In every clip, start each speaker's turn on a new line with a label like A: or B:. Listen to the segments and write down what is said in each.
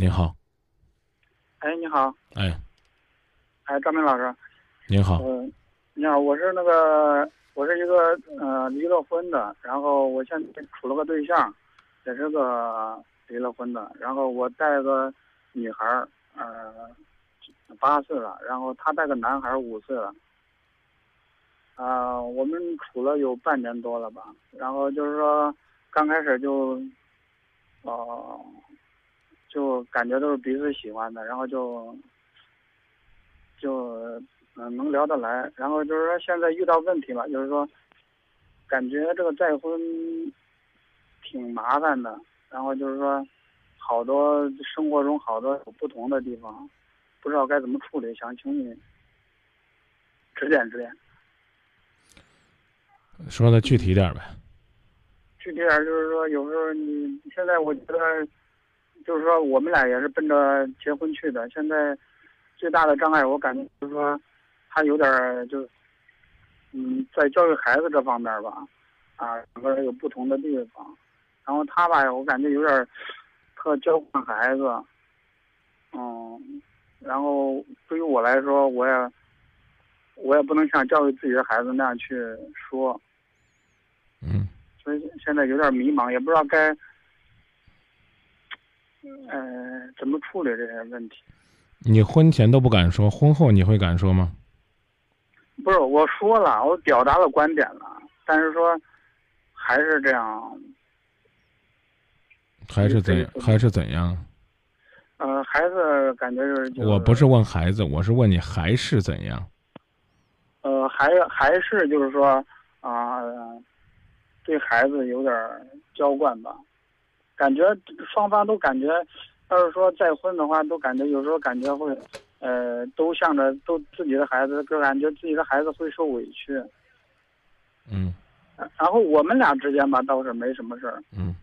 A: 您好，
B: 哎，你好，
A: 哎，
B: 哎，张明老师，
A: 您好，
B: 嗯、你好，我是那个，我是一个呃离了婚的，然后我现在处了个对象，也是个离了婚的，然后我带个女孩儿，呃，八岁了，然后他带个男孩儿五岁了，啊、我们处了有半年多了吧，然后就是说刚开始就，哦、就感觉都是彼此喜欢的，然后就就嗯、呃能聊得来，然后就是说现在遇到问题了，就是说感觉这个再婚挺麻烦的，然后就是说好多生活中好多有不同的地方，不知道该怎么处理，想请你指点指点。
A: 说的具体点儿呗。
B: 具体点就是说，有时候你现在我觉得，就是说我们俩也是奔着结婚去的。现在最大的障碍，我感觉就是说，他有点儿就，嗯，在教育孩子这方面吧，啊，两个人有不同的地方。然后他吧，我感觉有点儿特娇惯孩子，嗯，然后对于我来说，我也我也不能像教育自己的孩子那样去说。
A: 嗯，
B: 所以现在有点迷茫，也不知道该，呃，怎么处理这些问题。
A: 你婚前都不敢说，婚后你会敢说吗？
B: 不是我说了，我表达了观点了，但是说还是这样，
A: 还是怎样？还是怎样？
B: 呃，孩子感觉是、就是，
A: 我不是问孩子，我是问你还是怎样？
B: 呃，还还是就是说啊、对孩子有点儿娇惯吧，感觉双方都感觉，要是说再婚的话，都感觉有时候感觉会，呃，都向着都自己的孩子，就感觉自己的孩子会受委屈。
A: 嗯
B: 然后我们俩之间吧，倒是没什么事儿
A: 嗯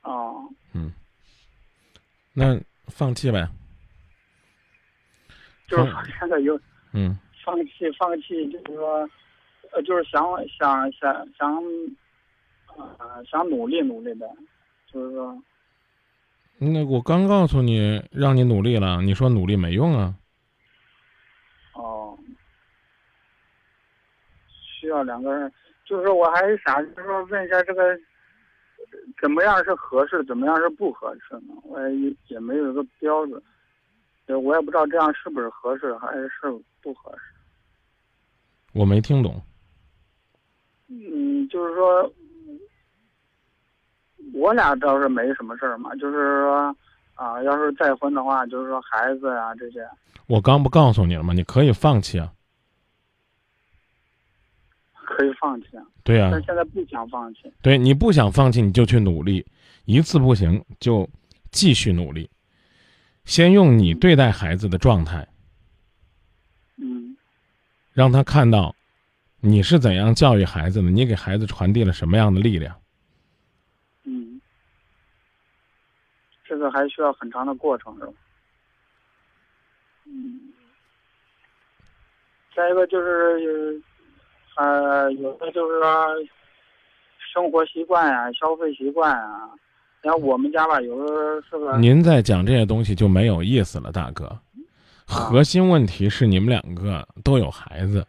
B: 啊。
A: 嗯，那放弃呗。
B: 就是说现在有
A: 嗯
B: 放弃，放弃，就是说，呃，就是想想想想，呃，想努力努力呗，就是说，
A: 那我刚告诉你让你努力了，你说努力没用啊？
B: 哦，需要两个人，就是说我还是想就是说问一下这个，呃怎么样是合适，怎么样是不合适呢？我也也没有一个标准，对我也不知道这样是不是合适，还是不合适。
A: 我没听懂。
B: 嗯，就是说，我俩倒是没什么事儿嘛，就是说，啊，要是再婚的话，就是说孩子呀、这些，
A: 我刚不告诉你了吗？你可以放弃啊。
B: 可以放弃啊，
A: 对呀、
B: 但现在不想放弃。
A: 对你不想放弃，你就去努力，一次不行就继续努力。先用你对待孩子的状态，
B: 嗯
A: 让他看到你是怎样教育孩子的，你给孩子传递了什么样的力量。
B: 嗯，这个还需要很长的过程，是吧？嗯。再一个就是，呃，有的就是说，生活习惯呀、消费习惯啊。然后我们家吧，有的时候是个
A: 您在讲这些东西就没有意思了，大哥。核心问题是你们两个都有孩子，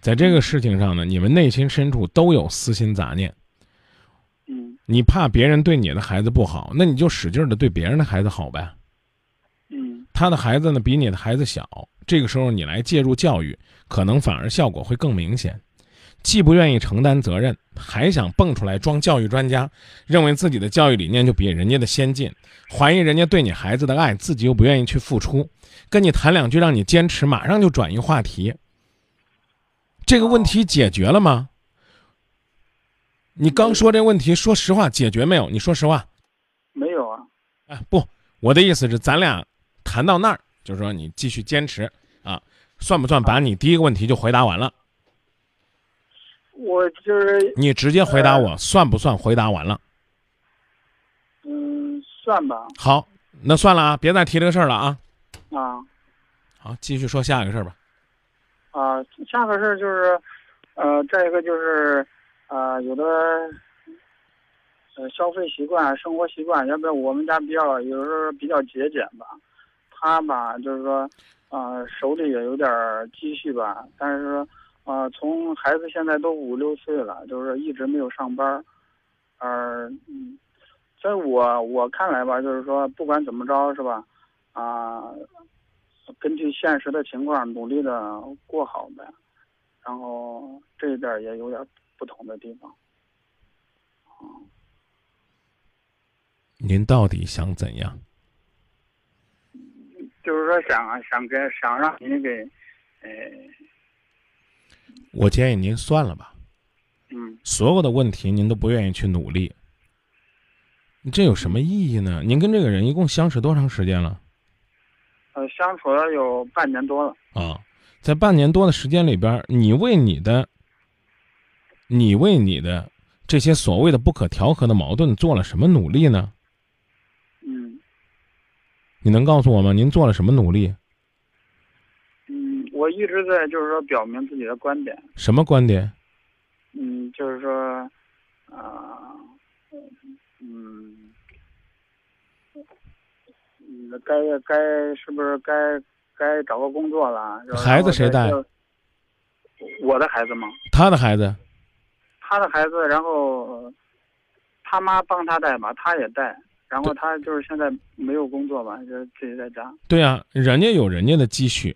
A: 在这个事情上呢，你们内心深处都有私心杂念。
B: 嗯
A: 你怕别人对你的孩子不好，那你就使劲的对别人的孩子好呗。
B: 嗯
A: 他的孩子呢比你的孩子小，这个时候你来介入教育，可能反而效果会更明显。既不愿意承担责任，还想蹦出来装教育专家，认为自己的教育理念就比人家的先进，怀疑人家对你孩子的爱，自己又不愿意去付出，跟你谈两句让你坚持，马上就转移话题。这个问题解决了吗？你刚说这问题，说实话解决没有？你说实话。
B: 没有啊。
A: 哎，不，我的意思是，咱俩谈到那儿，就是说你继续坚持啊，算不算把你第一个问题就回答完了？
B: 我就是
A: 你直接回答我，算不算回答完了？
B: 嗯，算吧
A: 好，那算了啊，别再提这个事儿了啊。
B: 啊
A: 好，继续说下一个事儿吧。
B: 啊，下个事儿就是，呃，再一个就是，呃，有的呃消费习惯、生活习惯，要不然我们家比较有时候比较节俭吧。他吧，就是说，呃，手里也有点儿积蓄吧，但是说，呃，从孩子现在都五六岁了，就是一直没有上班，呃，嗯，在我我看来吧，就是说，不管怎么着，是吧？啊，根据现实的情况，努力的过好呗。然后这一点也有点不同的地方。
A: 您到底想怎样？
B: 就是说想想给想让您给，呃，
A: 我建议您算了吧。
B: 嗯，
A: 所有的问题您都不愿意去努力，这有什么意义呢？您跟这个人一共相识多长时间了？
B: 呃，相处了有半年多了。
A: 啊，在半年多的时间里边，你为你的，你为你的这些所谓的不可调和的矛盾做了什么努力呢？
B: 嗯
A: 你能告诉我吗？您做了什么努力？
B: 嗯，我一直在就是说表明自己的观点。
A: 什么观点？
B: 嗯，就是说，啊、嗯，嗯，该该是不是该该找个工作了？
A: 孩子谁带？
B: 我的孩子吗，
A: 他的孩子，
B: 他的孩子，然后他妈帮他带吧，他也带，然后他就是现在没有工作嘛，就自己在家。
A: 对啊，人家有人家的积蓄，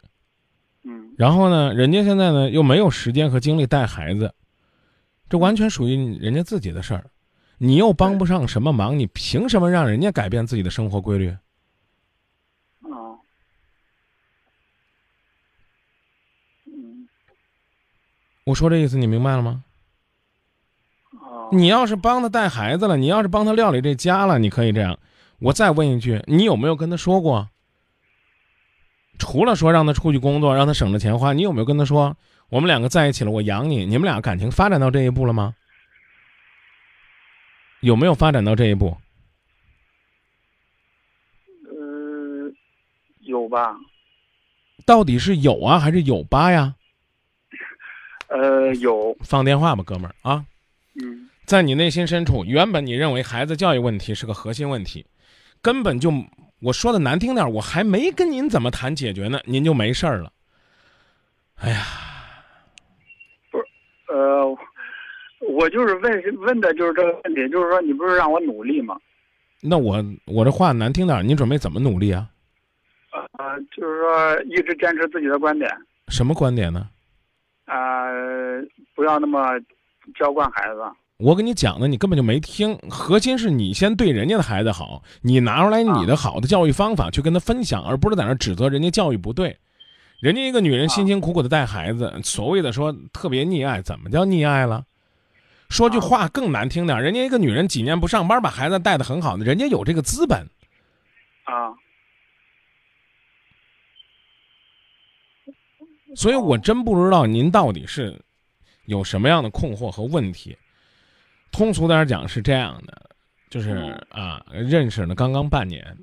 B: 嗯
A: 然后呢，人家现在呢又没有时间和精力带孩子，这完全属于人家自己的事儿，你又帮不上什么忙，你凭什么让人家改变自己的生活规律？
B: 啊，嗯
A: 我说这意思你明白了吗？
B: 啊，
A: 你要是帮他带孩子了，你要是帮他料理这家了，你可以这样。我再问一句，你有没有跟他说过？除了说让他出去工作，让他省着钱花，你有没有跟他说，我们两个在一起了，我养你？你们俩感情发展到这一步了吗？有没有发展到这一步？
B: 呃，有吧？
A: 到底是有啊，还是有吧呀？
B: 呃，有，
A: 放电话吧，哥们儿啊！
B: 嗯
A: 在你内心深处，原本你认为孩子教育问题是个核心问题，根本就我说的难听点儿，我还没跟您怎么谈解决呢，您就没事儿了。哎呀，不是
B: 呃，我就是问问的就是这个问题，就是说你不是让我努力吗？
A: 那我我这话难听点儿，您准备怎么努力啊？
B: 呃，就是说一直坚持自己的观点，
A: 什么观点呢？
B: 呃，不要那么娇惯孩子。
A: 我跟你讲的，你根本就没听。核心是你先对人家的孩子好，你拿出来你的好的教育方法去跟他分享，而不是在那指责人家教育不对。人家一个女人辛辛苦苦的带孩子，所谓的说特别溺爱，怎么叫溺爱了？说句话更难听点，人家一个女人几年不上班，把孩子带的很好的，人家有这个资本。
B: 啊，
A: 所以我真不知道您到底是有什么样的困惑和问题。通俗点讲是这样的，就是啊，认识了刚刚半年，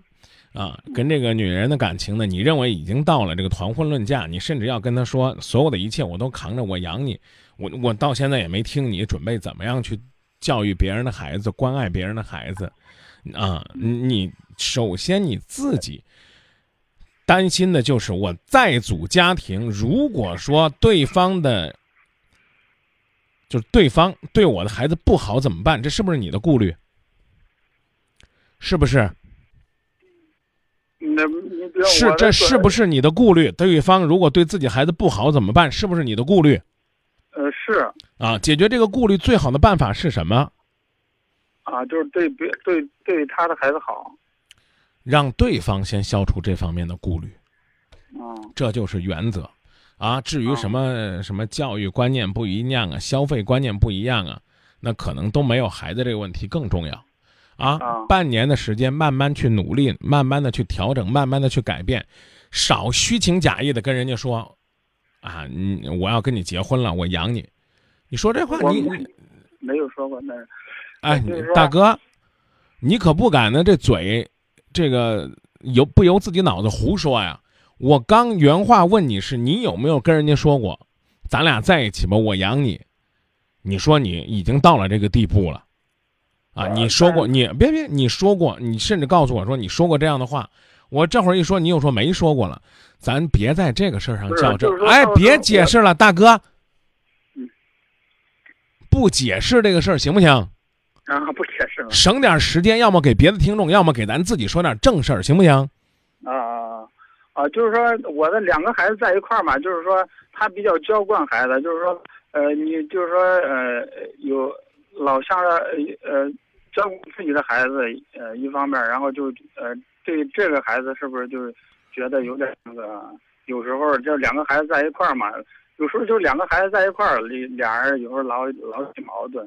A: 啊，跟这个女人的感情呢，你认为已经到了这个谈婚论嫁，你甚至要跟她说所有的一切我都扛着，我养你，我我到现在也没听你准备怎么样去教育别人的孩子，关爱别人的孩子，啊，你首先你自己。担心的就是我再组家庭，如果说对方的，就是对方对我的孩子不好怎么办？这是不是你的顾虑？是不是？是这是不是你的顾虑？对方如果对自己孩子不好怎么办？是不是你的顾虑？
B: 呃是
A: 啊，解决这个顾虑最好的办法是什么？
B: 啊，就是对别对对他的孩子好。
A: 让对方先消除这方面的顾虑。
B: 嗯
A: 这就是原则，啊，至于什么什么教育观念不一样啊，消费观念不一样啊，那可能都没有孩子这个问题更重要，啊，
B: 啊
A: 半年的时间慢慢去努力，慢慢的去调整，慢慢的去改变，少虚情假意的跟人家说，啊，你我要跟你结婚了，我养你，你说这话你
B: 我没没有说过那是
A: 哎
B: 就是
A: 大哥，你可不敢呢，这嘴，这个由不由自己脑子胡说呀？我刚原话问你是你有没有跟人家说过，咱俩在一起吧，我养你。你说你已经到了这个地步了，啊！
B: 呃
A: 你说过，你别别，你说过，你甚至告诉我说你说过这样的话。我这会儿一说，你又说没说过了，咱别在这个事儿上较真哎别解释了，大哥
B: 嗯，
A: 不解释这个事儿行不行？
B: 啊不解释了
A: 省点时间，要么给别的听众，要么给咱自己说点正事儿，行不行？
B: 啊啊啊！就是说我的两个孩子在一块儿嘛，就是说他比较娇惯孩子，就是说呃，你就是说呃有老向着呃呃照顾自己的孩子呃一方面，然后就呃对这个孩子是不是就是觉得有点那个？有时候这两个孩子在一块儿嘛，有时候就两个孩子在一块儿，俩人有时候老老起矛盾，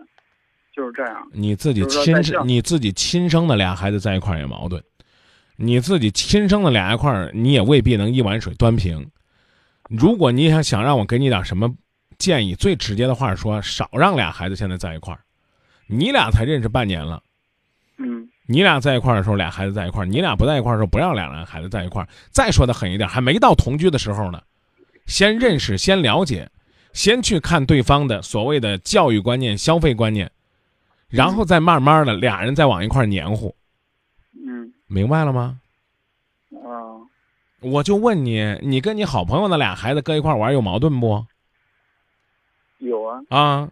B: 就是这样。
A: 你自己亲生，你自己亲生的俩孩子在一块儿也矛盾，你自己亲生的俩一块儿，你也未必能一碗水端平。如果你想想让我给你点什么建议，最直接的话说，少让俩孩子现在在一块儿。你俩才认识半年了，
B: 嗯
A: 你俩在一块儿的时候，俩孩子在一块儿；你俩不在一块儿的时候，不让俩人孩子在一块儿。再说的狠一点，还没到同居的时候呢，先认识，先了解，先去看对方的所谓的教育观念、消费观念，然后再慢慢的俩人再往一块儿黏糊，
B: 嗯
A: 明白了吗？
B: 啊
A: 我就问你，你跟你好朋友那俩孩子搁一块儿玩有矛盾不？
B: 有啊
A: 啊，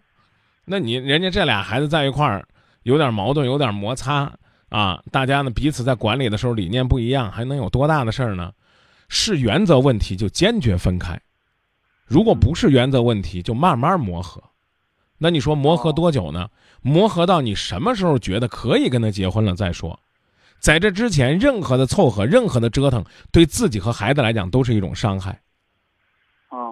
A: 那你人家这俩孩子在一块儿有点矛盾，有点摩擦啊，大家呢彼此在管理的时候理念不一样，还能有多大的事儿呢？是原则问题就坚决分开，如果不是原则问题就慢慢磨合。那你说磨合多久呢？磨合到你什么时候觉得可以跟他结婚了再说。在这之前，任何的凑合，任何的折腾，对自己和孩子来讲都是一种伤害。
B: 啊，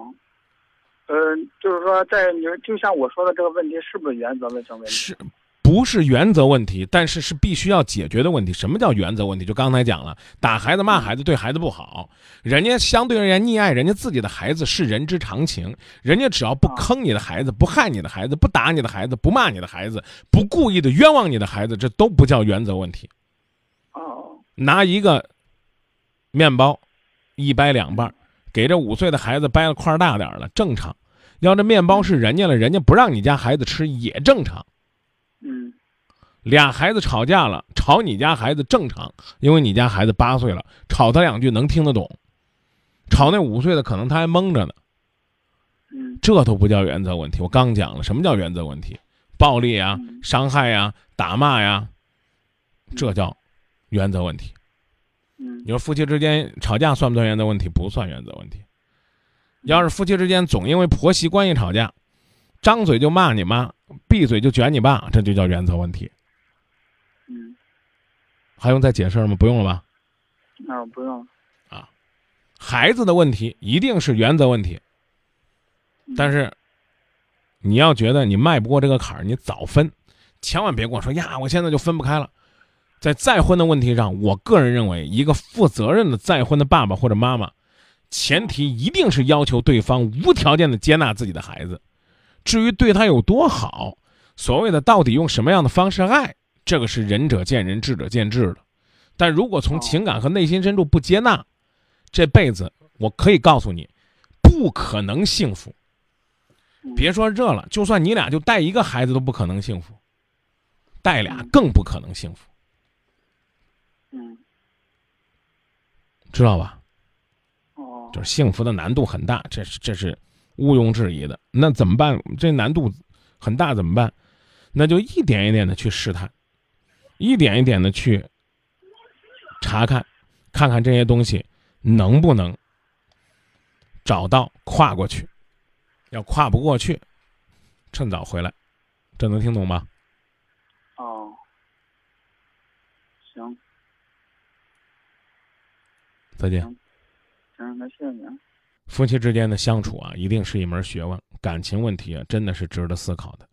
B: 呃，就是说，在你就像我说的这个问题，是不是原则问题？
A: 是不是原则问题？但是是必须要解决的问题。什么叫原则问题？就刚才讲了，打孩子、骂孩子，对孩子不好。人家相对而言溺爱人家自己的孩子是人之常情。人家只要不坑你的孩子，不害你的孩子，不打你的孩子，不骂你的孩子，不故意的冤枉你的孩子，这都不叫原则问题。拿一个面包，一掰两半，给这五岁的孩子掰了块大点儿了，正常。要这面包是人家了，人家不让你家孩子吃也正常。
B: 嗯
A: 俩孩子吵架了，吵你家孩子正常，因为你家孩子八岁了，吵他两句能听得懂。吵那五岁的可能他还蒙着呢，
B: 嗯
A: 这都不叫原则问题。我刚讲了，什么叫原则问题？暴力
B: 啊、
A: 伤害呀、打骂呀，这叫原则问题。
B: 嗯
A: 你说夫妻之间吵架算不算原则问题？不算原则问题。要是夫妻之间总因为婆媳关系吵架，张嘴就骂你妈，闭嘴就卷你爸，这就叫原则问题。
B: 嗯，
A: 还用再解释吗？不用了吧？
B: 那我不用啊。
A: 孩子的问题一定是原则问题，
B: 嗯
A: 但是你要觉得你迈不过这个坎儿，你早分，千万别跟我说呀，我现在就分不开了。在再婚的问题上，我个人认为，一个负责任的再婚的爸爸或者妈妈，前提一定是要求对方无条件的接纳自己的孩子。至于对他有多好，所谓的到底用什么样的方式爱，这个是仁者见仁，智者见智的。但如果从
B: 哦
A: 情感和内心深处不接纳，这辈子我可以告诉你，不可能幸福。
B: 嗯
A: 别说这了，就算你俩就带一个孩子都不可能幸福，带俩
B: 嗯
A: 更不可能幸福，
B: 嗯
A: 知道吧？
B: 哦
A: 就是幸福的难度很大，这是这是毋庸置疑的。那怎么办？这难度很大，怎么办？那就一点一点的去试探，一点一点的去查看，看看这些东西能不能找到跨过去。要跨不过去，趁早回来。这能听懂吗？
B: 哦，行
A: 再见。
B: 行，那谢谢你啊。
A: 夫妻之间的相处啊，一定是一门学问，感情问题啊，真的是值得思考的。